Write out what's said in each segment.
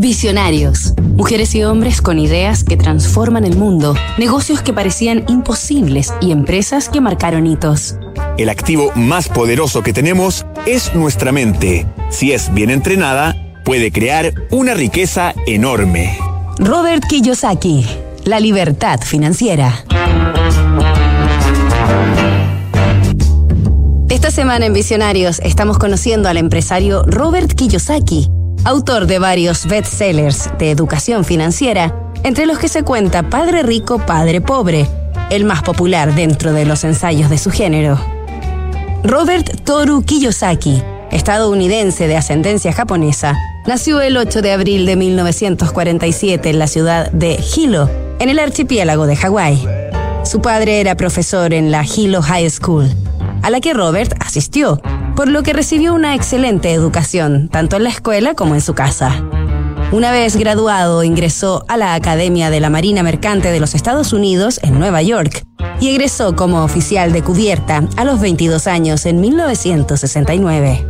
Visionarios. Mujeres y hombres con ideas que transforman el mundo, negocios que parecían imposibles y empresas que marcaron hitos. El activo más poderoso que tenemos es nuestra mente. Si es bien entrenada, puede crear una riqueza enorme. Robert Kiyosaki, La libertad financiera. Esta semana en Visionarios estamos conociendo al empresario Robert Kiyosaki, autor de varios bestsellers de educación financiera, entre los que se cuenta Padre Rico, Padre Pobre, el más popular dentro de los ensayos de su género. Robert Toru Kiyosaki, estadounidense de ascendencia japonesa, nació el 8 de abril de 1947 en la ciudad de Hilo, en el archipiélago de Hawái. Su padre era profesor en la Hilo High School, a la que Robert asistió, por lo que recibió una excelente educación, tanto en la escuela como en su casa. Una vez graduado, ingresó a la Academia de la Marina Mercante de los Estados Unidos en Nueva York y egresó como oficial de cubierta a los 22 años en 1969.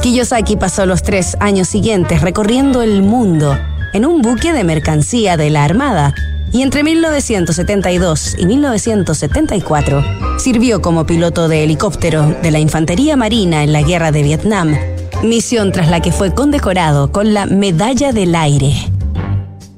Kiyosaki pasó los tres años siguientes recorriendo el mundo en un buque de mercancía de la Armada y entre 1972 y 1974 sirvió como piloto de helicóptero de la Infantería Marina en la Guerra de Vietnam, misión tras la que fue condecorado con la Medalla del Aire.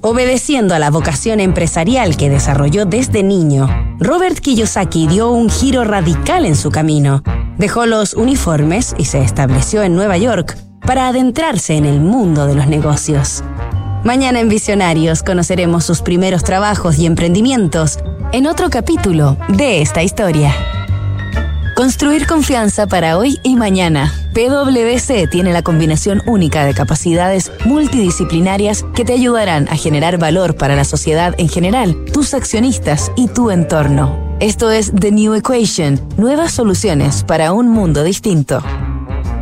Obedeciendo a la vocación empresarial que desarrolló desde niño, Robert Kiyosaki dio un giro radical en su camino. Dejó los uniformes y se estableció en Nueva York para adentrarse en el mundo de los negocios. Mañana en Visionarios conoceremos sus primeros trabajos y emprendimientos en otro capítulo de esta historia. Construir confianza para hoy y mañana. PwC tiene la combinación única de capacidades multidisciplinarias que te ayudarán a generar valor para la sociedad en general, tus accionistas y tu entorno. Esto es The New Equation, nuevas soluciones para un mundo distinto.